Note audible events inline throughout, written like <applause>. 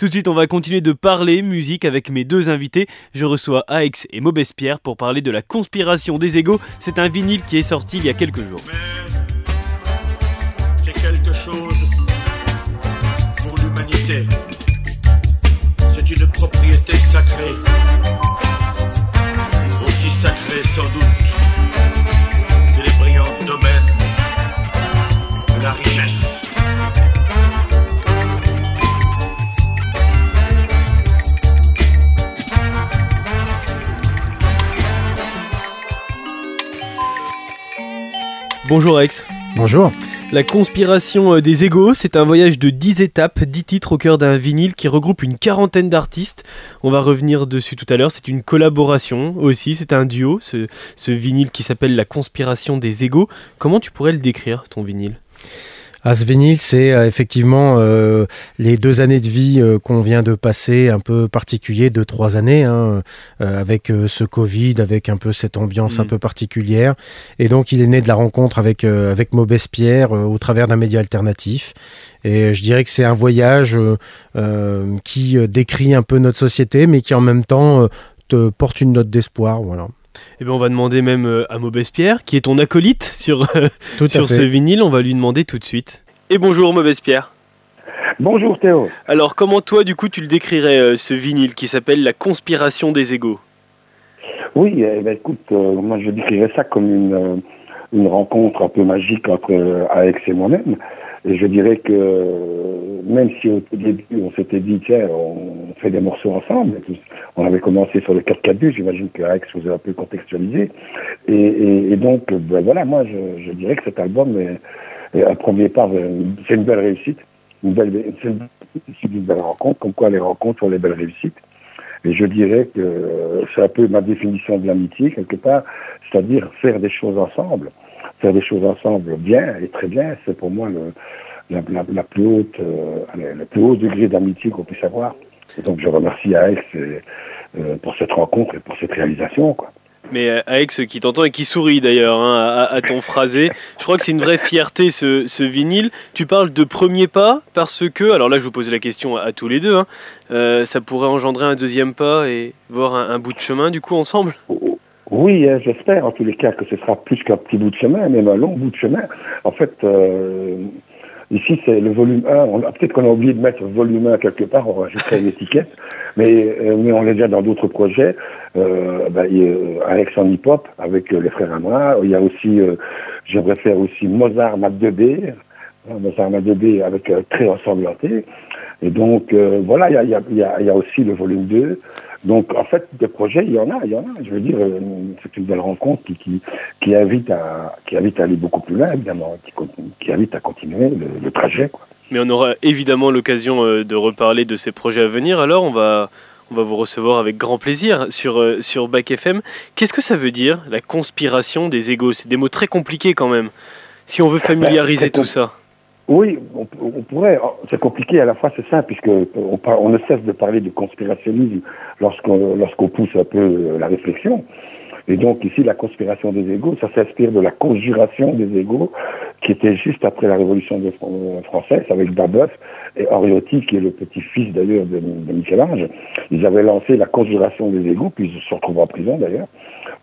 Tout de suite, on va continuer de parler musique avec mes deux invités. Je reçois Aix et Maubespierre pour parler de la conspiration des égaux. C'est un vinyle qui est sorti il y a quelques jours. Bonjour Aix. Bonjour. La conspiration euh, des égaux, c'est un voyage de 10 étapes, 10 titres au cœur d'un vinyle qui regroupe une quarantaine d'artistes. On va revenir dessus tout à l'heure. C'est une collaboration aussi, c'est un duo, ce, ce vinyle qui s'appelle La conspiration des égaux. Comment tu pourrais le décrire, ton vinyle? À ce vinyle, c'est euh, effectivement euh, les deux années de vie euh, qu'on vient de passer, un peu particulier, deux, trois années, hein, euh, avec ce Covid, avec un peu cette ambiance Mm. un peu particulière. Et donc, il est né de la rencontre avec, euh, avec Maubespierre euh, au travers d'un média alternatif. Et je dirais que c'est un voyage euh, euh, qui décrit un peu notre société, mais qui en même temps euh, te porte une note d'espoir. Voilà. Eh bien, on va demander même euh, à Maubespierre, qui est ton acolyte sur, euh, Tout sur fait. ce vinyle. On va lui demander tout de suite. Et bonjour Maubespierre. Bonjour Théo. Alors, comment toi, du coup, tu le décrirais, euh, ce vinyle qui s'appelle La conspiration des égaux? Oui, eh ben, écoute, euh, moi je décrirais ça comme une, une rencontre un peu magique entre euh, Alex et moi-même. Et je dirais que euh, même si au début on s'était dit, tiens, on fait des morceaux ensemble, tout, on avait commencé sur le 4-4-2, j'imagine que Alex vous a un peu contextualisé. Et, et, et donc, ben, voilà, moi je, je dirais que cet album est, est un premier pas, c'est une belle réussite. Une belle, c'est une, c'est une belle rencontre, comme quoi les rencontres sont les belles réussites. Et je dirais que euh, c'est un peu ma définition de l'amitié, quelque part, c'est-à-dire faire des choses ensemble. Faire des choses ensemble bien et très bien, c'est pour moi le, la, la, la plus haute, euh, le plus haut degré d'amitié qu'on puisse avoir. Et donc je remercie Alex euh, euh, pour cette rencontre et pour cette réalisation. Quoi. Mais euh, Alex qui t'entend et qui sourit d'ailleurs hein, à, à ton phrasé. Je crois que c'est une vraie fierté ce, ce vinyle. Tu parles de premier pas parce que, alors là je vous pose la question à, à tous les deux, hein, euh, ça pourrait engendrer un deuxième pas et voir un, un bout de chemin du coup ensemble? Oui, hein, j'espère en tous les cas que ce sera plus qu'un petit bout de chemin, même un long bout de chemin. En fait, euh, ici c'est le volume 1. On a- Peut-être qu'on a oublié de mettre volume 1 quelque part, on rajouterait une étiquette, mais, euh, mais on est déjà dans d'autres projets. Euh, euh, Alex en hip-hop avec euh, les frères Amra. Il y a aussi, euh, j'aimerais faire aussi Mozart Mat 2B, hein, Mozart Mat 2B avec très ensanglanté. Et donc voilà, il y a, y, a, y, a, il y a aussi le volume 2. Donc en fait, des projets, il y en a, il y en a. Je veux dire, euh, c'est une belle rencontre qui, qui, qui invite à qui invite à aller beaucoup plus loin, évidemment, qui, qui invite à continuer le, le trajet. Quoi. Mais on aura évidemment l'occasion euh, de reparler de ces projets à venir. Alors on va, on va vous recevoir avec grand plaisir sur, euh, sur Bac FM. Qu'est-ce que ça veut dire la conspiration des égaux C'est des mots très compliqués quand même. Si on veut familiariser très tout ça. Oui, on, pourrait. C'est compliqué à la fois, c'est simple, puisque on, par- on ne cesse de parler de conspirationnisme lorsqu'on lorsqu'on pousse un peu euh, la réflexion. Et donc ici, la conspiration des égaux, ça s'inspire de la conjuration des égaux, qui était juste après la Révolution française, avec Babeuf et Oriotti, qui est le petit-fils d'ailleurs de, Michel-Ange. Ils avaient lancé la conjuration des égaux, puis ils se retrouvés en prison d'ailleurs.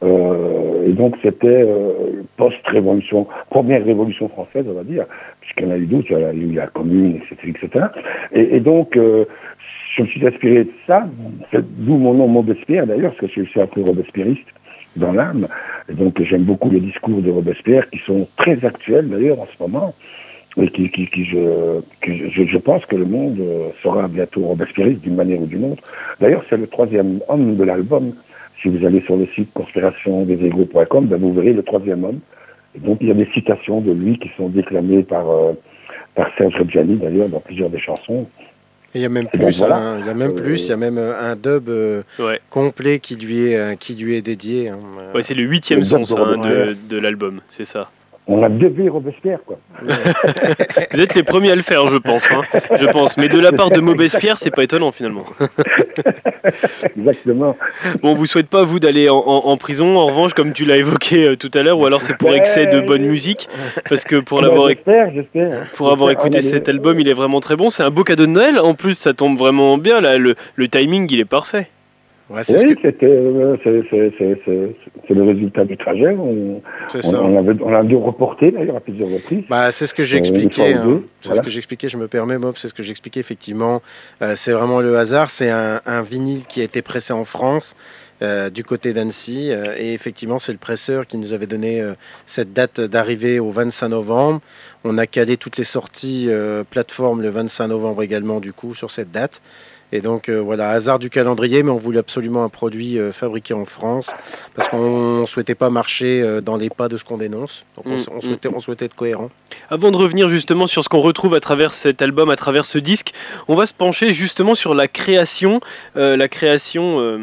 Euh, et donc c'était euh, post-révolution, première révolution française, on va dire, puisqu'il y en a eu d'autres, il y a eu la commune, etc. etc. Et, et donc, euh, je me suis inspiré de ça, d'où mon nom Robespierre d'ailleurs, parce que je suis un peu robespierriste dans l'âme. Donc j'aime beaucoup les discours de Robespierre, qui sont très actuels d'ailleurs en ce moment, et qui, je, je, pense que le monde sera bientôt robespierriste d'une manière ou d'une autre. D'ailleurs, c'est le troisième homme de l'album. Si vous allez sur le site conspirationdeségaux.com, ben vous verrez le troisième homme. Et donc il y a des citations de lui qui sont déclamées par, euh, par Serge Reggiani d'ailleurs dans plusieurs des chansons. Et il y a même Et donc, plus, voilà. hein, il y a même plus, il y a même euh, un dub euh, Ouais. complet qui lui est, euh, qui lui est dédié. hein. Ouais, c'est le huitième son ça, hein, de l'album, c'est ça. On a devé Robespierre, quoi. <laughs> Vous êtes les premiers à le faire, je pense. hein. Je pense. Mais de la part de Maubespierre, c'est pas étonnant finalement. <laughs> Exactement. Bon, on vous souhaite pas vous d'aller en, en- en prison. En revanche, comme tu l'as évoqué euh, tout à l'heure, ou alors c'est pour excès de bonne musique, parce que pour l'avoir éc- J'espère, j'espère. pour avoir écouté cet album, il est vraiment très bon. C'est un beau cadeau de Noël. En plus, ça tombe vraiment bien. Là, le, le timing, il est parfait. Ouais, Oui, c'était, euh, c'est, le résultat du trajet. On, on, on avait, on a dû reporter d'ailleurs à plusieurs reprises. Bah, c'est ce que Euh, fois ou hein. C'est voilà. ce que j'expliquais. Je me permets, Mob. C'est ce que j'expliquais effectivement. Euh, c'est vraiment le hasard. C'est un, un vinyle qui a été pressé en France. euh, du côté d'Annecy euh, et effectivement c'est le presseur qui nous avait donné cette date d'arrivée au 25 novembre on a calé toutes les sorties plateformes le 25 novembre également du coup sur cette date et donc euh, voilà hasard du calendrier mais on voulait absolument un produit euh, fabriqué en France parce qu'on souhaitait pas marcher euh, dans les pas de ce qu'on dénonce. Donc on, Mm, on souhaitait, on souhaitait être cohérent. Avant de revenir justement sur ce qu'on retrouve à travers cet album, à travers ce disque, on va se pencher justement sur la création, la création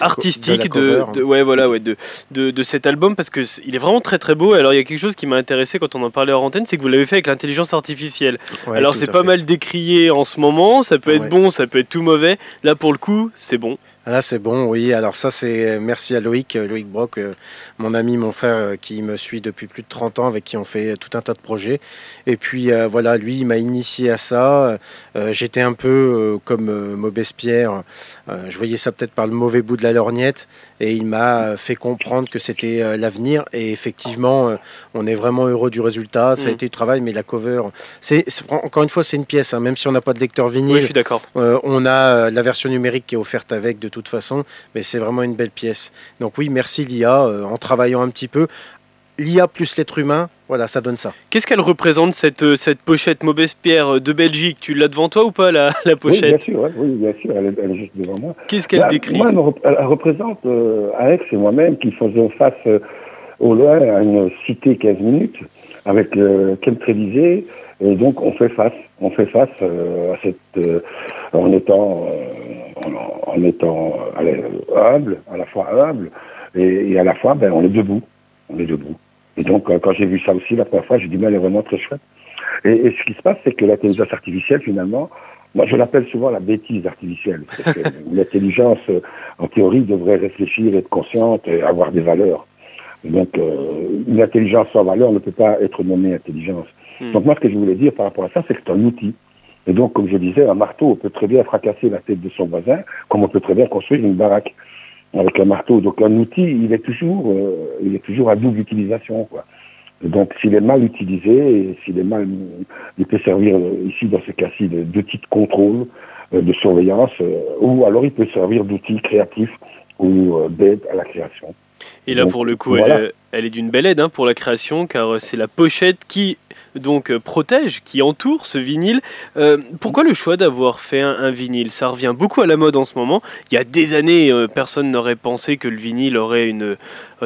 artistique de de, ouais voilà ouais de, de, de cet album parce que c'est- il est vraiment très très beau. Alors il y a quelque chose qui m'a intéressé quand on en parlait hors antenne, c'est que vous l'avez fait avec l'intelligence artificielle. Ouais, Alors c'est pas fait. mal décrié en ce moment, ça peut être Ouais. bon, ça peut être tout mauvais. Là pour le coup, c'est bon. Ah, Là, c'est bon, oui. Alors ça, c'est euh, merci à Loïc, euh, Loïc Brock, euh, mon ami, mon frère, qui me suit depuis plus de 30 ans, avec qui on fait tout un tas de projets. Et puis euh, voilà, lui, il m'a initié à ça. Euh, J'étais un peu euh, comme Maubespierre. Je voyais ça peut-être par le mauvais bout de la lorgnette, et il m'a fait comprendre que c'était l'avenir. Et effectivement, on est vraiment heureux du résultat. Ça a Mm. été du travail, mais la cover, c'est encore une fois, c'est une pièce. hein, même si on n'a pas de lecteur vinyle, Oui, je suis d'accord. on a la version numérique qui est offerte avec de toute façon, mais c'est vraiment une belle pièce. Donc oui, merci l'IA, euh, en travaillant un petit peu. L'IA plus l'être humain, voilà, ça donne ça. Qu'est-ce qu'elle représente cette, euh, cette pochette Maubespierre de Belgique? Tu l'as devant toi ou pas la, la Oui, bien pochette? sûr, ouais, oui, bien sûr, elle est, elle est juste devant moi. Qu'est-ce qu'elle décrit? Moi, elle, représente euh, Alex et moi-même qui faisons face euh, au loin à une cité 15 minutes avec le Chemtraillisé. Et donc, on fait face, on fait face euh, à cette, euh, en étant, euh, en, en étant euh, allez, humble, à la fois humble, et, et à la fois, ben, on est debout, on est debout. Et donc, euh, quand j'ai vu ça aussi la première fois, j'ai dit, mais elle est vraiment très chouette. Et, et ce qui se passe, c'est que l'intelligence artificielle, finalement, moi, je l'appelle souvent la bêtise artificielle. <laughs> L'intelligence, en théorie, devrait réfléchir, être consciente et avoir des valeurs. Et donc, une intelligence sans valeur ne peut pas être nommée intelligence. Hmm. Donc, moi, ce que je voulais dire par rapport à ça, c'est que c'est un outil. Et donc, comme je disais, un marteau peut très bien fracasser la tête de son voisin, comme on peut très bien construire une baraque avec un marteau. Donc, un outil, il est toujours, euh, il est toujours à double utilisation, quoi. Donc, s'il est mal utilisé, et s'il est mal, il peut servir euh, ici, dans ce cas-ci, de- d'outil de contrôle, euh, de surveillance, euh, ou alors il peut servir d'outil créatif ou d'aide à la création. Et là, Donc, pour le coup, voilà. elle, elle est d'une belle aide hein, pour la création, car c'est la pochette qui donc euh, protège, qui entoure ce vinyle. Euh, pourquoi le choix d'avoir fait un, vinyle? Ça revient beaucoup à la mode en ce moment. Il y a des années, euh, personne n'aurait pensé que le vinyle aurait une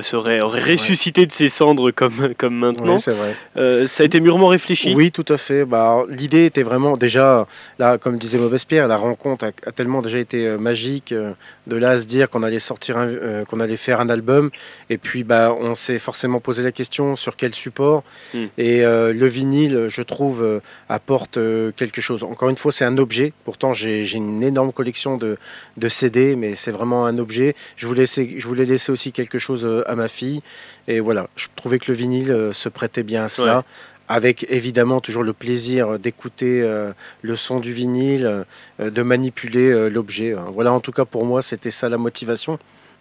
serait aurait ressuscité de ses cendres comme comme maintenant. Oui, c'est vrai. Euh, ça a été mûrement réfléchi. Oui, tout à fait. Bah, L'idée était vraiment déjà, là, comme disait Maubespierre, la rencontre a, a tellement déjà été euh, magique. euh, de là à se dire qu'on allait sortir, euh, qu'on allait faire un album, et puis bah, on s'est forcément posé la question sur quel support. Mm. Et euh, le vinyle, je trouve, euh, apporte euh, quelque chose. Encore une fois, c'est un objet. Pourtant, j'ai une énorme collection de, de CD, mais c'est vraiment un objet. Je voulais, laisser, je voulais laisser aussi quelque chose euh, à ma fille. Et voilà, je trouvais que le vinyle euh, se prêtait bien à cela. Ouais. Avec évidemment toujours le plaisir d'écouter euh, le son du vinyle, euh, de manipuler euh, l'objet. hein. Voilà, en tout cas pour moi, c'était ça la motivation.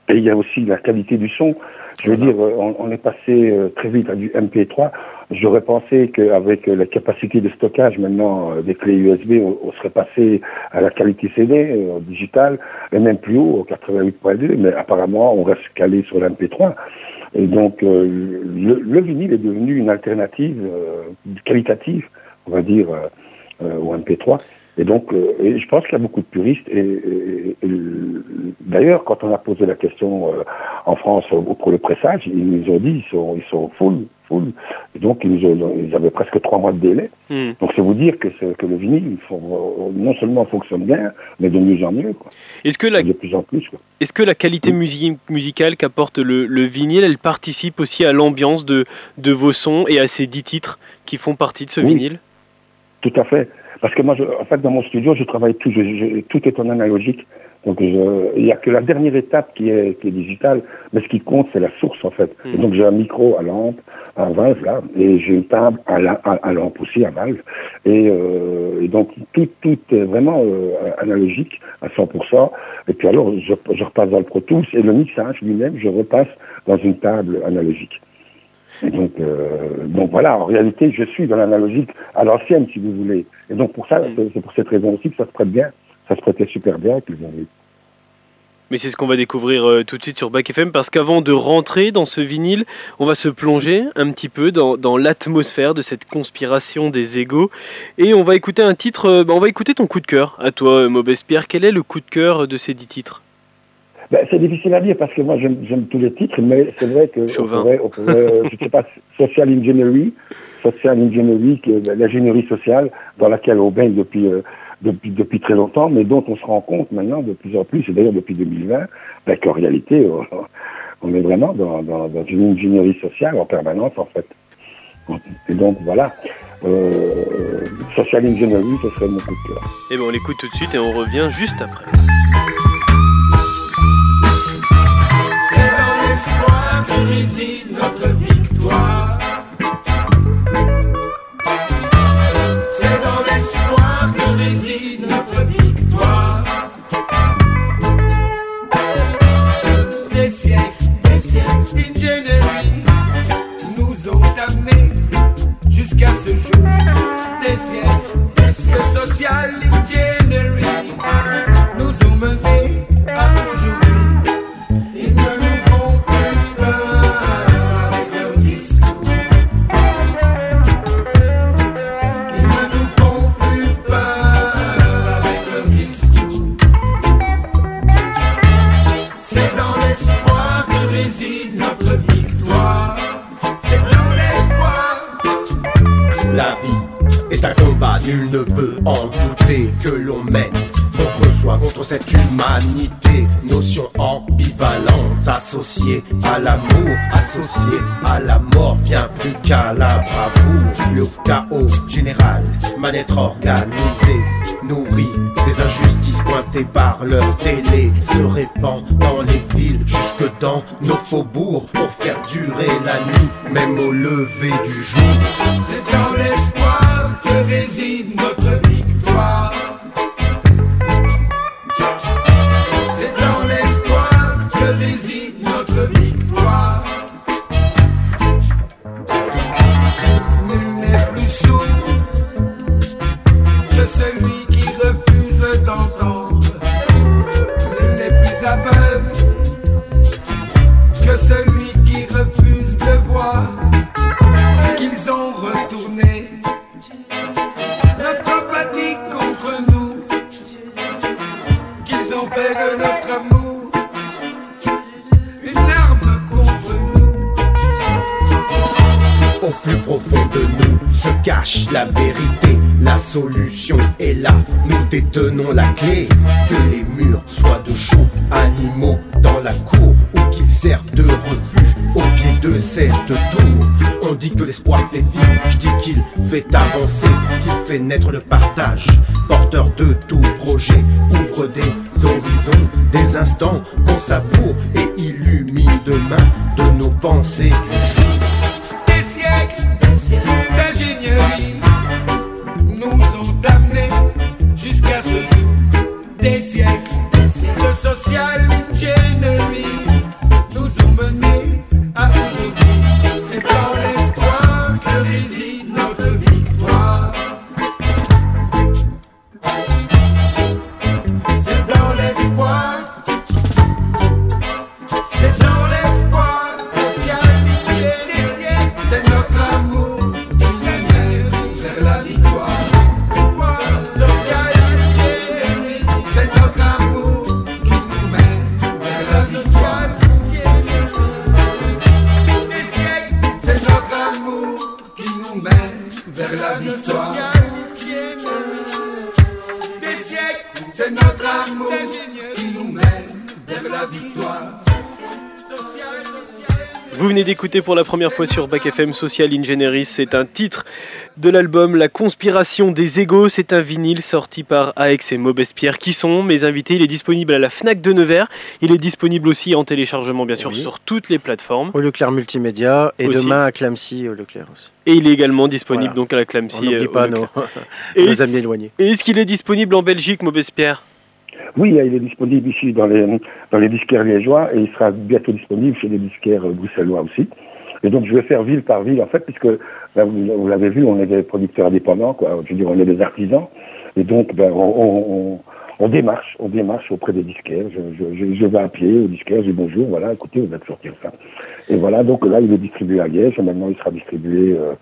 Et il y a aussi la qualité du son. Je veux dire, euh, on, est passé euh, très vite à du MP3. J'aurais pensé qu'avec euh, la capacité de stockage maintenant des clés USB, on, serait passé à la qualité CD, euh, digital, et même plus haut, au 88.2, mais apparemment on reste calé sur l'MP3. Et donc euh, le, le vinyle est devenu une alternative euh, qualitative, on va dire, au MP3. Et donc, euh, et je pense qu'il y a beaucoup de puristes. Et, et- et le- d'ailleurs, quand on a posé la question euh, en France euh, pour le pressage, ils nous ont dit ils sont, ils sont full, Fool. Et donc, ils, ont- ils avaient presque trois mois de délai. Hmm. Donc, c'est vous dire que, le vinyle, faut- non seulement fonctionne bien, mais de mieux en mieux, quoi. Est-ce que la, de plus en plus. Est-ce que la qualité musi- musicale qu'apporte le, le vinyle, elle participe aussi à l'ambiance de, de vos sons et à ces dix titres qui font partie de ce Oui. vinyle? Tout à fait. Parce que moi, je, en fait, dans mon studio, je travaille tout, je- je- tout est en analogique. Donc, il n'y a que la dernière étape qui est, qui est digitale, mais ce qui compte, c'est la source, en fait. Et Mhm. donc, j'ai un micro à lampe, à valve, là, et j'ai une table à, la, à, à lampe aussi, à valve. Et, euh, et donc, tout, tout est vraiment euh, analogique à 100%. Et puis alors, je, je repasse dans le Pro Tools, et le mixage lui-même, je repasse dans une table analogique. Donc, euh, donc voilà, en réalité, je suis dans l'analogique à l'ancienne, si vous voulez. Et donc pour ça, Mm. c'est- pour cette raison aussi que ça se prête bien. Ça se prêtait super bien avec le vinyle. Mais c'est ce qu'on va découvrir euh, tout de suite sur Back FM parce qu'avant de rentrer dans ce vinyle, on va se plonger un petit peu dans, dans l'atmosphère de cette conspiration des égaux et on va écouter un titre. euh, bah, on va écouter ton coup de cœur à toi, Maubespierre. Quel est le coup de cœur de ces dix titres? Ben, c'est difficile à dire parce que moi j'aime j'aime tous les titres, mais c'est vrai que on pourrait, on pourrait, euh, je sais pas, social engineering, social engineering, l'ingénierie sociale dans laquelle on baigne depuis, euh, depuis depuis très longtemps, mais dont on se rend compte maintenant de plus en plus, et d'ailleurs depuis 2020, ben, qu'en réalité on, on est vraiment dans, dans, dans une ingénierie sociale en permanence en fait. Et donc voilà, euh, social engineering, ce serait mon coup de cœur. Et ben on l'écoute tout de suite et on revient juste après. Réside notre victoire. C'est dans l'espoir que réside notre victoire. Des siècles, d'ingénierie nous ont amenés jusqu'à ce jour. Des siècles, des siècles de social engineering nous ont menés associée à l'amour, associée à la mort, bien plus qu'à la bravoure. Le chaos général, mal-être organisé, nourri des injustices pointées par leur télé, se répand dans les villes, jusque dans nos faubourgs, pour faire durer la nuit, même au lever du jour. C'est dans l'espoir que réside notre victoire. Naître le partage. Pour la première fois sur Bac FM Social Engineering. C'est un titre de l'album La conspiration des égaux. C'est un vinyle sorti par AX et Maubespierre qui sont mes invités. Il est disponible à la Fnac de Nevers. Il est disponible aussi en téléchargement, bien sûr, Oui. sur toutes les plateformes. Au Leclerc Multimédia et Aussi. demain à Clamcy au Leclerc aussi. Et il est également disponible Voilà. donc à la On Clamcy. n'oublie euh, pas nos, <laughs> amis éloignés. et est-ce qu'il est disponible en Belgique, Maubespierre Oui, il est disponible ici dans les, dans les disquaires liégeois et il sera bientôt disponible chez les disquaires bruxellois aussi. Et donc je vais faire ville par ville en fait, puisque ben, vous, l'avez vu, on est des producteurs indépendants, quoi. Je veux dire, on est des artisans. Et donc ben, on, on, on, on démarche, on démarche auprès des disquaires. Je, je, je, vais à pied au disquaire, je dis bonjour, voilà, écoutez, on va sortir ça. Et voilà, donc là il est distribué à Liège, et maintenant il sera distribué euh,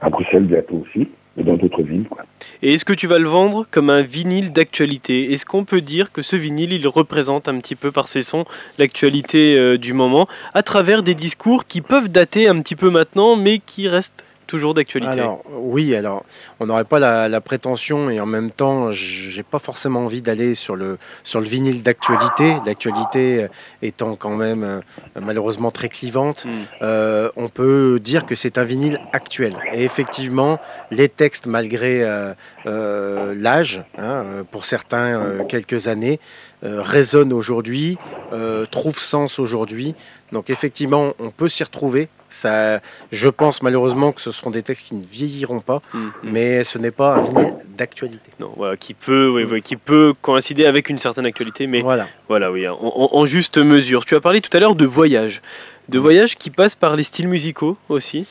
à Bruxelles bientôt aussi, et dans d'autres villes. Quoi. Et est-ce que tu vas le vendre comme un vinyle d'actualité? Est-ce qu'on peut dire que ce vinyle, il représente un petit peu par ses sons l'actualité euh, du moment, à travers des discours qui peuvent dater un petit peu maintenant, mais qui restent toujours d'actualité Alors oui, alors on n'aurait pas la, la prétention et en même temps, j'ai pas forcément envie d'aller sur le sur le vinyle d'actualité. L'actualité étant quand même euh, malheureusement très clivante, Hmm. euh, on peut dire que c'est un vinyle actuel. Et effectivement, les textes, malgré euh, euh, l'âge, hein, pour certains quelques années, résonnent aujourd'hui, trouvent sens aujourd'hui. Donc effectivement, on peut s'y retrouver. Ça, je pense malheureusement que ce seront des textes qui ne vieilliront pas, Hmm. mais ce n'est pas un vinyle d'actualité. Non, voilà, qui peut, oui, oui, qui peut coïncider avec une certaine actualité, mais Voilà. voilà, oui, en, juste mesure. Tu as parlé tout à l'heure de voyage, de voyage qui passe par les styles musicaux aussi.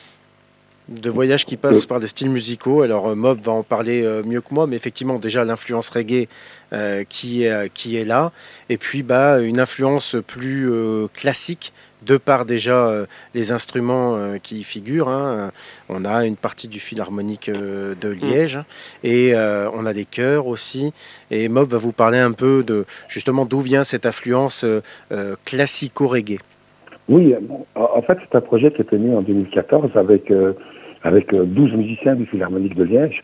de voyages qui passent par des styles musicaux. Alors euh, Mob va en parler euh, mieux que moi, mais effectivement déjà l'influence reggae euh, qui, est, qui est là, et puis bah, une influence plus euh, classique de par déjà euh, les instruments euh, qui y figurent. hein. On a une partie du philharmonique euh, de Liège et euh, on a des chœurs aussi. Et Mob va vous parler un peu de justement d'où vient cette influence euh, euh, classico-reggae. Oui, en fait, c'est un projet qui est né en 2014 avec, euh, avec euh, 12 musiciens du Philharmonique de Liège.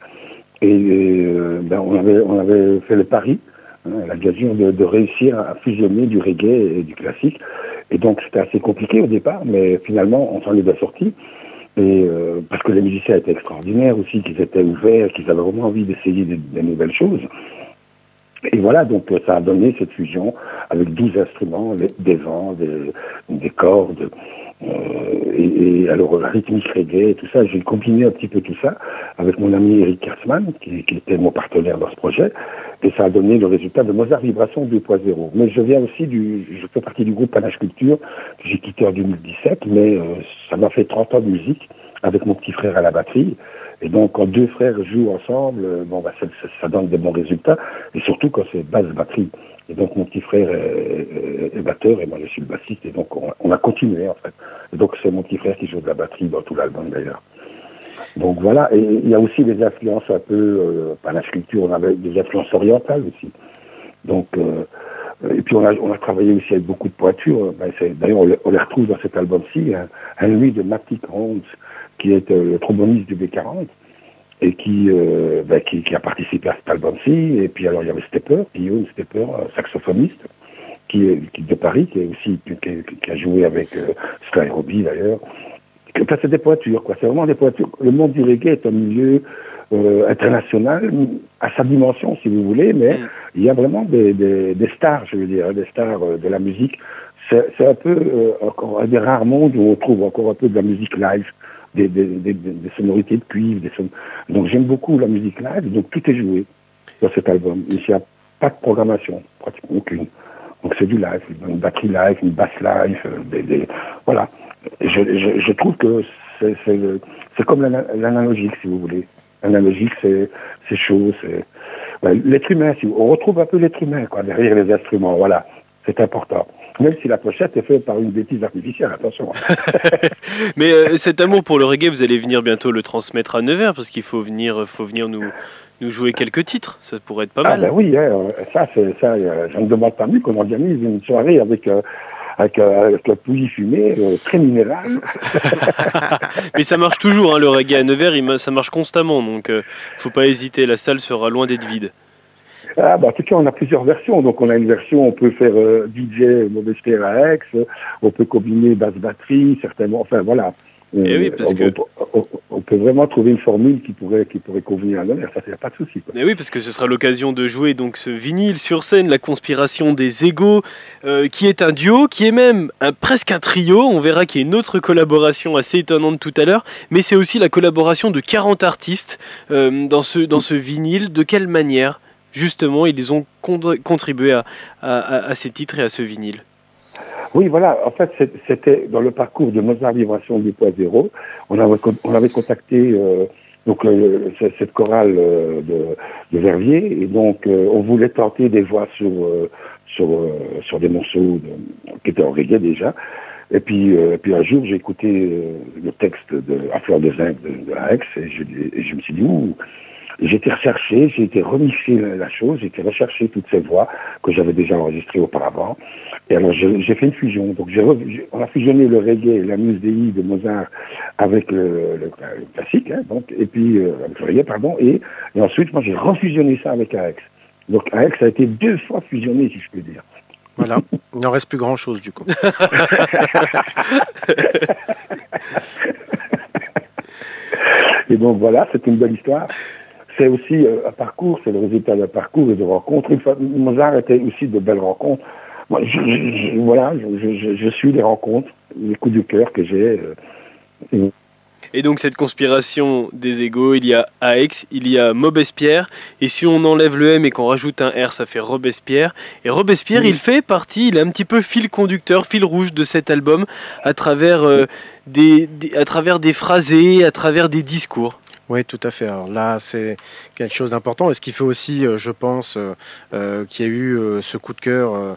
Et euh, ben, on, avait, on avait fait le pari, hein, de, de réussir à fusionner du reggae et du classique. Et donc, c'était assez compliqué au départ, mais finalement, on s'en est bien sorti. Et euh, parce que les musiciens étaient extraordinaires aussi, qu'ils étaient ouverts, qu'ils avaient vraiment envie d'essayer des, nouvelles choses. Et voilà, donc euh, ça a donné cette fusion avec 12 instruments, des vents, des, des cordes, et, et alors rythmique reggae tout ça. J'ai combiné un petit peu tout ça avec mon ami Eric Kersman, qui, qui était mon partenaire dans ce projet, et ça a donné le résultat de Mozart Vibration 2.0. Mais je viens aussi du, je fais partie du groupe Panache Culture, que j'ai quitté en 2017, mais euh, ça m'a fait 30 ans de musique avec mon petit frère à la batterie. Et donc, quand deux frères jouent ensemble, euh, bon, bah, ça, ça- donne des bons résultats. Et surtout quand c'est basse batterie. Et donc, mon petit frère est, batteur et moi, je suis le bassiste. Et donc, on, a continué, en fait. Et donc, c'est mon petit frère qui joue de la batterie dans tout l'album, d'ailleurs. Donc, voilà. Et il y a aussi des influences un peu, euh, par la sculpture, on avait des influences orientales aussi. Donc, euh, et puis, on a, on a travaillé aussi avec beaucoup de pointures. Ben, D'ailleurs, on, les- retrouve dans cet album-ci. Un, un lui de Matic Ronds, qui est euh, le tromboniste du B40 et qui, euh, ben, qui, qui a participé à cet album-ci. Et puis alors il y avait Stepper, Guillaume Stepper, un saxophoniste, qui est, qui de Paris, qui est aussi qui, a joué avec euh, Sky Robbie d'ailleurs. Enfin, c'est des pointures, quoi. C'est vraiment des pointures. Le monde du reggae est un milieu euh, international à sa dimension, si vous voulez, mais Mm. il y a vraiment des, des, des stars, je veux dire, hein, des stars euh, de la musique. C'est c'est un peu euh, encore un des rares mondes où on trouve encore un peu de la musique live, des, sonorités de cuivre. Donc j'aime beaucoup la musique live, donc tout est joué dans cet album. Il n'y a pas de programmation, pratiquement aucune. Donc c'est du live, une batterie live, une basse live, euh, voilà. Je, trouve que c'est comme l'ana- l'analogique, si vous voulez. L'analogique, c'est chaud, c'est l'être humain. On retrouve un peu l'être humain derrière les instruments. Voilà, c'est important. Même si la pochette est faite par une bêtise artificielle, attention. <laughs> Mais euh, cet amour pour le reggae, vous allez venir bientôt le transmettre à Nevers, parce qu'il faut venir, faut venir nous, nous jouer quelques titres. Ça pourrait être pas Ah mal. ben oui, hein, euh, ça, ça. euh, je ne demande pas mieux qu'on organise une soirée avec euh, avec, euh, avec un pouilly fumé euh, très minéral. <laughs> <laughs> Mais ça marche toujours, hein, le reggae à Nevers, il ça marche constamment, donc euh, faut pas hésiter. La salle sera loin d'être vide. Ah, bah, en tout cas, on a plusieurs versions. Donc, on a une version, on peut faire euh, DJ Mauvais Pierre à Aix, on peut combiner basse batterie, certainement. Enfin, voilà. Eh oui, parce on, que- on- on peut vraiment trouver une formule qui pourrait, qui pourrait convenir à l'honneur. Ça, il n'y a pas de souci. quoi. Mais oui, parce que ce sera l'occasion de jouer donc ce vinyle sur scène, la conspiration des égaux, euh, qui est un duo, qui est même un- presque un trio. On verra qu'il y a une autre collaboration assez étonnante tout à l'heure, mais c'est aussi la collaboration de 40 artistes euh, dans, ce, dans ce vinyle. De quelle manière, justement, ils ont con- contribué à, ces titres et à ce vinyle Oui, voilà. En fait, c'était dans le parcours de Mozart Vibration 2.0. On avait, con- on avait contacté euh, donc cette chorale euh, de, de Verviers et donc euh, on voulait tenter des voix sur sur des morceaux qui étaient en reggae déjà. Et puis, puis un jour, j'ai écouté le texte de À fleur de zinc de, de Aix et je, et je me suis dit, ouh, j'ai été recherché, j'ai été remixé la, chose, j'ai été recherché toutes ces voix que j'avais déjà enregistrées auparavant. Et alors, j'ai fait une fusion. Donc, j'ai on a fusionné le reggae, la muse Dei de Mozart avec le, le- le classique, hein, donc, et puis, euh, avec le reggae, pardon. Et, et ensuite, moi, j'ai refusionné ça avec AX. Donc, AX a été deux fois fusionné, si je peux dire. Voilà, il n'en reste plus grand-chose du coup. <laughs> Et donc, voilà, c'est une belle histoire. C'est aussi euh, un parcours, c'est le résultat d'un parcours et de rencontres. Mozart était aussi de belles rencontres. Moi, je, je- je- voilà, je, suis les rencontres, les coups du cœur que j'ai. euh, Et donc cette conspiration des égaux, il y a AX, il y a Mobespierre, et si on enlève le M et qu'on rajoute un R, ça fait Robespierre. Et Robespierre, Oui. il fait partie, il est un petit peu fil conducteur, fil rouge de cet album, à travers, euh, des, des- à travers des phrasés, à travers des discours. Oui, tout à fait. Alors là, c'est quelque chose d'important. Et ce qui fait aussi, euh, je pense, euh, euh, qu'il y a eu euh, ce coup de cœur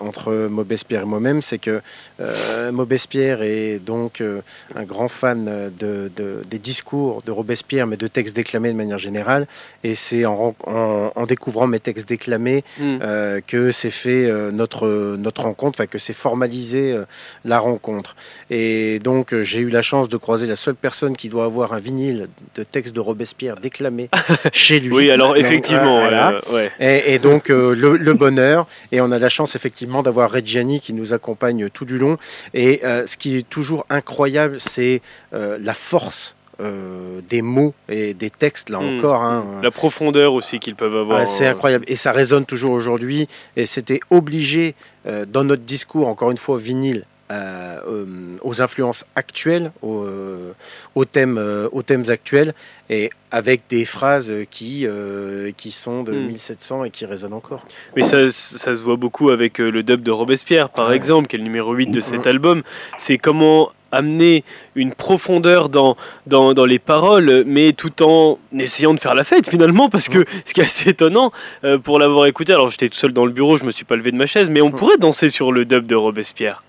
entre Maubespierre et moi-même, c'est que euh, Maubespierre est donc euh, un grand fan de, de- des discours de Robespierre, mais de textes déclamés de manière générale. Et c'est en, en- en découvrant mes textes déclamés euh, que c'est fait euh, notre, notre rencontre, enfin que c'est formalisé euh, la rencontre. Et donc j'ai eu la chance de croiser la seule personne qui doit avoir un vinyle de textes de Robespierre déclamés <laughs> chez lui. Oui, alors Donc, effectivement, voilà. euh, ouais. Et, et donc euh, le, le bonheur, et on a la chance effectivement d'avoir Reggiani qui nous accompagne tout du long. Et euh, ce qui est toujours incroyable, c'est euh, la force euh, des mots et des textes, là Mm. encore. hein. la profondeur aussi qu'ils peuvent avoir. Ah, c'est euh, incroyable. Et ça résonne toujours aujourd'hui. Et c'était obligé euh, dans notre discours, encore une fois, vinyle. Euh, euh, aux influences actuelles, aux, euh, aux thèmes, aux thèmes actuels, et avec des phrases qui, euh, qui sont de Mm. 1700 et qui résonnent encore. Mais ça, ça se voit beaucoup avec le dub de Robespierre, par Ouais. exemple, qui est le numéro 8 de cet album. C'est comment amener une profondeur dans, dans, dans les paroles, mais tout en essayant de faire la fête finalement, parce que <laughs> ce qui est assez étonnant euh, pour l'avoir écouté, alors j'étais tout seul dans le bureau, je me suis pas levé de ma chaise, mais on pourrait danser sur le dub de Robespierre.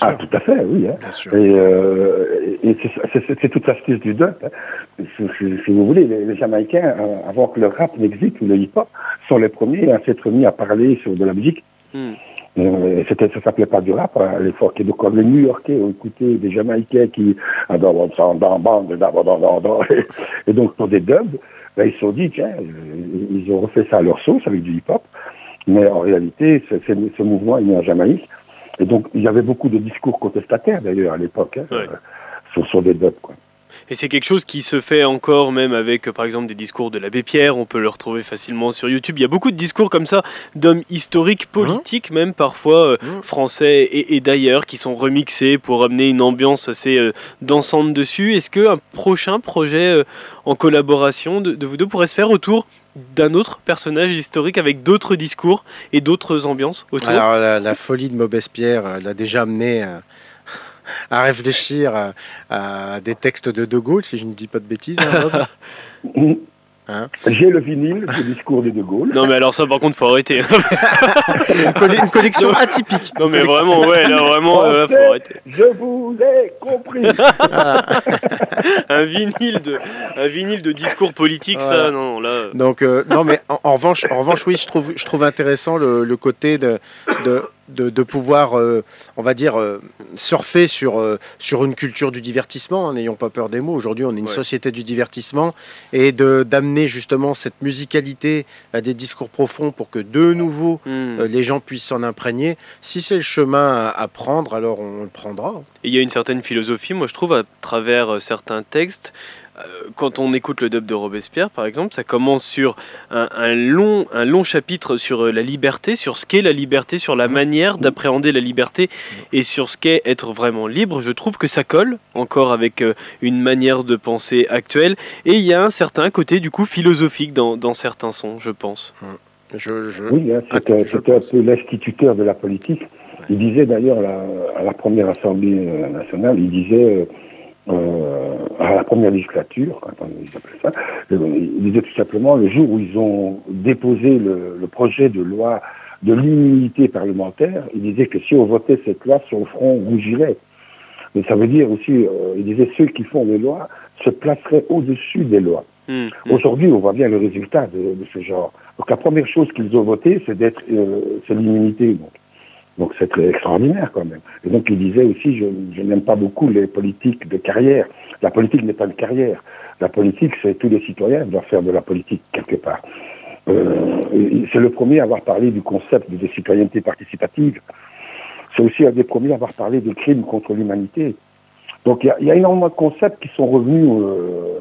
Ah, tout à fait, oui. Et, c'est toute l'astuce du dub. Si, vous voulez, les, Jamaïcains, avant que le rap n'existe ou le hip-hop, sont les premiers à s'être mis à parler sur de la musique. Mm. Euh, c'était, ça s'appelait pas du rap à l'époque. Donc, les New-Yorkais ont écouté des Jamaïcains qui, et donc, pour des dubs, ils se sont dit, tiens, ils ont refait ça à leur sauce avec du hip-hop. Mais en réalité, ce, ce mouvement est né en Jamaïque. Et donc, il y avait beaucoup de discours contestataires, d'ailleurs, à l'époque, hein, Ouais. euh, sur, sur des dubs, quoi. Et c'est quelque chose qui se fait encore même avec, euh, par exemple, des discours de l'abbé Pierre. On peut le retrouver facilement sur YouTube. Il y a beaucoup de discours comme ça d'hommes historiques, politiques même parfois, euh, Mhm. français et, et d'ailleurs, qui sont remixés pour amener une ambiance assez euh, dansante dessus. Est-ce qu'un prochain projet euh, en collaboration de, de vous deux pourrait se faire autour d'un autre personnage historique avec d'autres discours et d'autres ambiances autour Alors, la, la folie de Maubespierre euh, l'a déjà amené à, <laughs> à réfléchir à, à des textes de De Gaulle, si je ne dis pas de bêtises. hein, Bob. <laughs> Hein J'ai le vinyle, le discours de De Gaulle. Non mais alors ça par contre faut arrêter. <laughs> une, colle- une collection atypique. non mais vraiment ouais là vraiment là, faut arrêter. Je vous ai compris. un vinyle de un vinyle de discours politique ça non là Donc, euh, non, mais en, en revanche, en revanche, oui, je trouve, je trouve intéressant le, le côté de, de, de, de pouvoir, euh, on va dire, euh, surfer sur, euh, sur une culture du divertissement, hein, n'ayons pas peur des mots. Aujourd'hui, on est une Ouais. société du divertissement et de- d'amener justement cette musicalité à des discours profonds pour que de nouveau Hmm. les gens puissent s'en imprégner. Si c'est le chemin à, à prendre, alors on le prendra. Et il y a une certaine philosophie, moi je trouve, à travers certains textes. Euh, Quand on écoute le dub de Robespierre, par exemple, ça commence sur un, un long, un long chapitre sur euh, la liberté, sur ce qu'est la liberté, sur la manière d'appréhender la liberté et sur ce qu'est être vraiment libre. Je trouve que ça colle encore avec euh, une manière de penser actuelle. Et il y a un certain côté, du coup, philosophique dans, dans certains sons, je pense. Je, je- Oui, hein, c'était Ah, c'était un peu l'instituteur de la politique. Il disait d'ailleurs la- à la première Assemblée nationale, il disait euh, euh, à la première législature, quand ils appelaient ça, euh, il disait tout simplement le jour où ils ont déposé le, le projet de loi de l'immunité parlementaire, il disait que si on votait cette loi, son front rougirait. Mais ça veut dire aussi, euh, il disait ceux qui font les lois se placeraient au-dessus des lois. Hmm. Aujourd'hui, on voit bien le résultat de, de ce genre. Donc la première chose qu'ils ont voté, c'est d'être, euh, c'est l'immunité. Donc, donc c'est très extraordinaire quand même. Et donc il disait aussi, je, n'aime pas beaucoup les politiques de carrière. La politique n'est pas une carrière. La politique, c'est tous les citoyens doivent faire de la politique quelque part. Euh, c'est le premier à avoir parlé du concept de citoyenneté participative. C'est aussi un des premiers à avoir parlé des crimes contre l'humanité. Donc il y a, énormément de concepts qui sont revenus euh,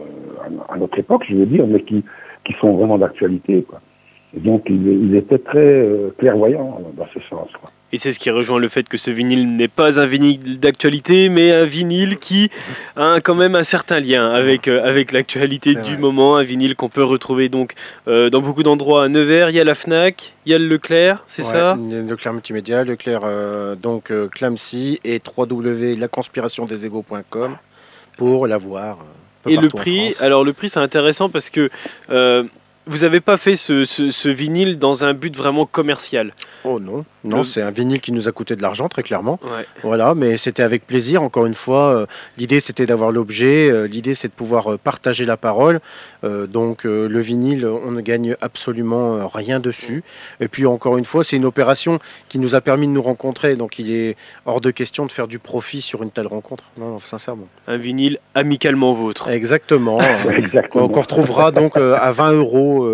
à, notre époque, je veux dire, mais qui, qui sont vraiment d'actualité. donc il, était très euh, clairvoyant dans ce sens. Et c'est ce qui rejoint le fait que ce vinyle n'est pas un vinyle d'actualité, mais un vinyle qui a quand même un certain lien avec, euh, avec l'actualité du vrai. moment. Un vinyle qu'on peut retrouver donc euh, dans beaucoup d'endroits à Nevers. Il y a la Fnac, il y a le Leclerc, c'est Ouais, ça? Leclerc Multimédia, Leclerc euh, donc euh, Clamcy et www.laconspirationdesego.com pour l'avoir. Et le prix, alors le prix c'est intéressant parce que vous n'avez pas fait ce, ce- ce vinyle dans un but vraiment commercial. Oh non, non, c'est un vinyle qui nous a coûté de l'argent très clairement. Ouais. Voilà, mais c'était avec plaisir. Encore une fois, euh, l'idée c'était d'avoir l'objet, euh, l'idée c'est de pouvoir euh, partager la parole. Donc le vinyle, on ne gagne absolument rien dessus. Et puis encore une fois, c'est une opération qui nous a permis de nous rencontrer. Donc il est hors de question de faire du profit sur une telle rencontre. Non, non, sincèrement. Un vinyle amicalement vôtre. Exactement. <laughs> Exactement. Qu'on retrouvera donc à 20 euros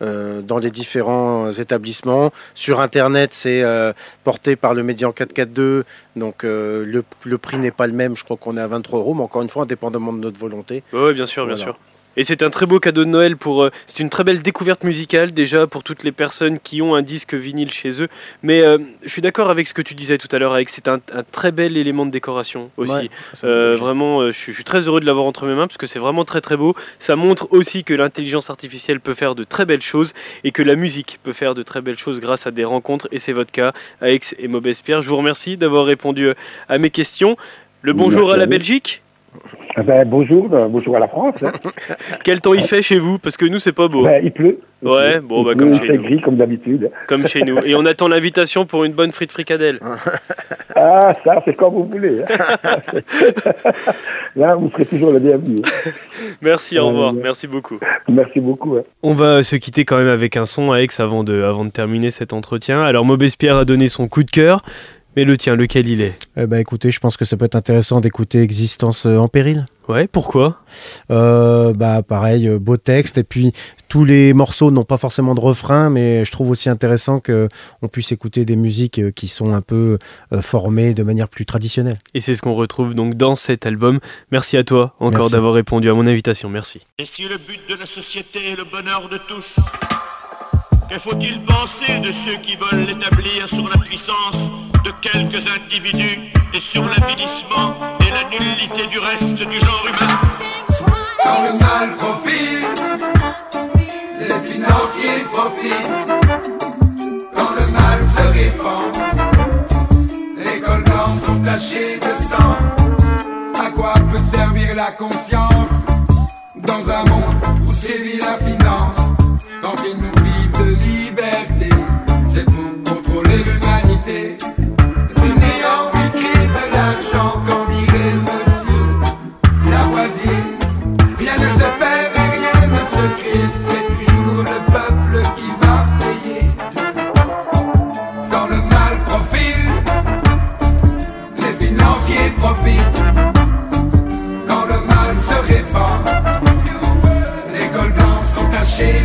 dans les différents établissements. Sur Internet, c'est euh, porté par le Médian 442. Donc euh, le, le prix n'est pas le même. Je crois qu'on est à 23 euros. Mais encore une fois, indépendamment de notre volonté. Oui, bien sûr, bien sûr. Et c'est un très beau cadeau de Noël pour. euh, c'est une très belle découverte musicale déjà pour toutes les personnes qui ont un disque vinyle chez eux. Mais euh, je suis d'accord avec ce que tu disais tout à l'heure, avec c'est un, un très bel élément de décoration aussi. Ouais, Euh, me- vraiment, je, suis, je suis très heureux de l'avoir entre mes mains parce que c'est vraiment très très beau. Ça montre aussi que l'intelligence artificielle peut faire de très belles choses et que la musique peut faire de très belles choses grâce à des rencontres. Et c'est votre cas, Aix et Maubespierre. Je vous remercie d'avoir répondu à mes questions. Le bonjour Merci à la. Belgique. Eh Ben, bonjour, ben, bonjour à la France. hein. <laughs> Quel temps il fait chez vous Parce que nous, c'est pas beau. Ben, il pleut. Il Ouais, pleut. bon, Il bah, pleut, comme il chez fait nous. gris comme d'habitude. comme chez nous. Et on <laughs> attend l'invitation pour une bonne frite fricadelle. Ah, ça, c'est comme vous voulez. hein. <laughs> Là, vous serez toujours le bienvenu. Merci, au revoir. Euh, Merci beaucoup. Merci beaucoup. hein. On va se quitter quand même avec un son à Aix avant de, avant de terminer cet entretien. Alors, Maubespierre a donné son coup de cœur, mais le tien, lequel il est Eh ben, écoutez, je pense que ça peut être intéressant d'écouter Existence euh, en péril. Ouais, pourquoi? Euh, bah pareil, euh, beau texte et puis tous les morceaux n'ont pas forcément de refrain, mais je trouve aussi intéressant que on puisse écouter des musiques qui sont un peu formées de manière plus traditionnelle. Et c'est ce qu'on retrouve donc dans cet album. Merci à toi encore d'avoir répondu à mon invitation. Merci. Et si le but de la société est le bonheur de tous, que faut-il penser de ceux qui veulent l'établir sur la puissance de quelques individus et sur l'avilissement et la nullité du reste du genre humain? Quand le mal profite, les financiers profitent. Quand le mal se répand, les colons sont tachés de sang. À quoi peut servir la conscience dans un monde où sévit la finance? secret, c'est toujours le peuple qui va payer. Quand le mal profile, les financiers profitent. Quand le mal se répand profite,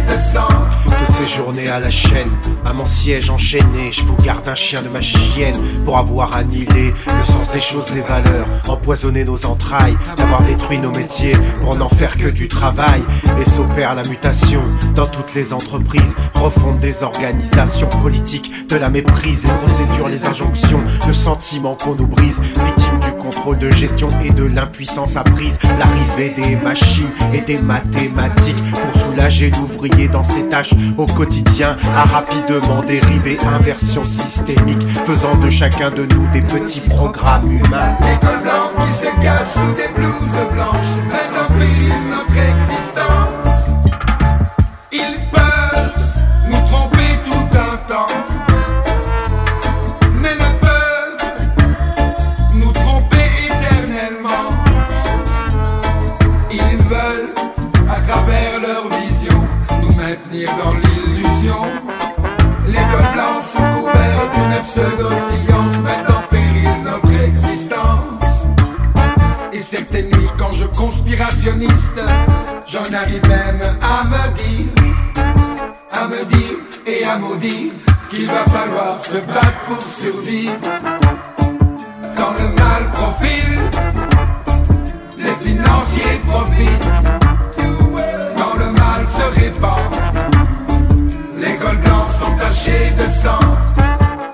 à la chaîne, à mon siège enchaîné. Je vous garde un chien de ma chienne pour avoir annihilé le sens des choses, les valeurs, empoisonné nos entrailles, d'avoir détruit nos métiers pour n'en faire que du travail. Et s'opère la mutation dans toutes les entreprises, refonte des organisations politiques, de la méprise, les procédures, les injonctions, le sentiment qu'on nous brise, victime du contrôle de gestion et de l'impuissance apprise, l'arrivée des machines et des mathématiques pour soulager l'ouvrier dans ses tâches au quotidien, a rapidement dérivé inversion systémique, faisant de chacun de nous des petits programmes humains. Blanc qui se cache sous des blouses blanches, péril notre existence. Pseudo-science met en péril notre existence. Et certaines nuits, quand je conspirationniste, j'en arrive même à me dire, à me dire et à maudire qu'il va falloir se battre pour survivre. Quand le mal profile, les financiers profitent. Quand le mal se répand, les cols blancs sont tachés de sang.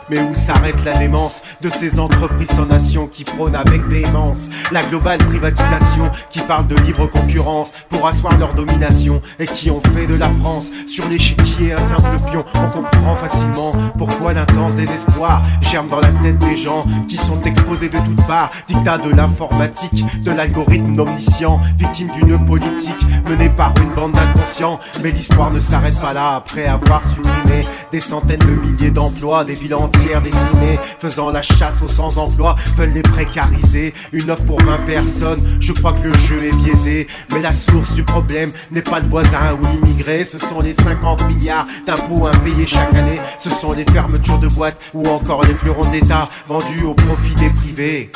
Mais où s'arrête la démence de ces entreprises sans nation qui prônent avec véhémence la globale privatisation qui parle de libre concurrence pour asseoir leur domination et qui ont fait de la France sur l'échiquier un simple pion. On comprend facilement pourquoi l'intense désespoir germe dans la tête des gens qui sont exposés de toutes parts. Dictat de l'informatique, de l'algorithme omniscient, victime d'une politique menée par une bande d'inconscients. Mais l'histoire ne s'arrête pas là après avoir supprimé des centaines de milliers d'emplois, des entières décimées, faisant la chasse aux sans-emploi, veulent les précariser. Une offre pour 20 personnes, je crois que le jeu est biaisé. Mais la source du problème n'est pas le voisin ou l'immigré, ce sont les 50 milliards d'impôts impayés chaque année, ce sont les fermetures de boîtes ou encore les fleurons d'État vendus au profit des privés.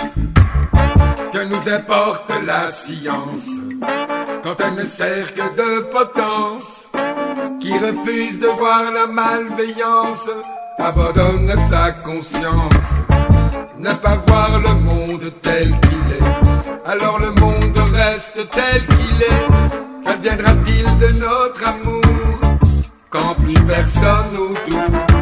Que nous importe la science quand elle ne sert que de potence Qui refuse de voir la malveillance abandonne sa conscience. Ne pas voir le monde tel qu'il est, alors le monde reste tel qu'il est. Qu'adviendra-t-il de notre amour quand plus personne autour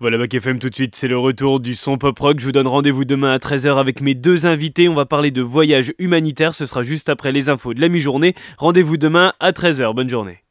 Voilà Bac FM tout de suite, c'est le retour du son pop rock. Je vous donne rendez-vous demain à 13h avec mes deux invités. On va parler de voyage humanitaire, ce sera juste après les infos de la mi-journée. Rendez-vous demain à 13h, bonne journée.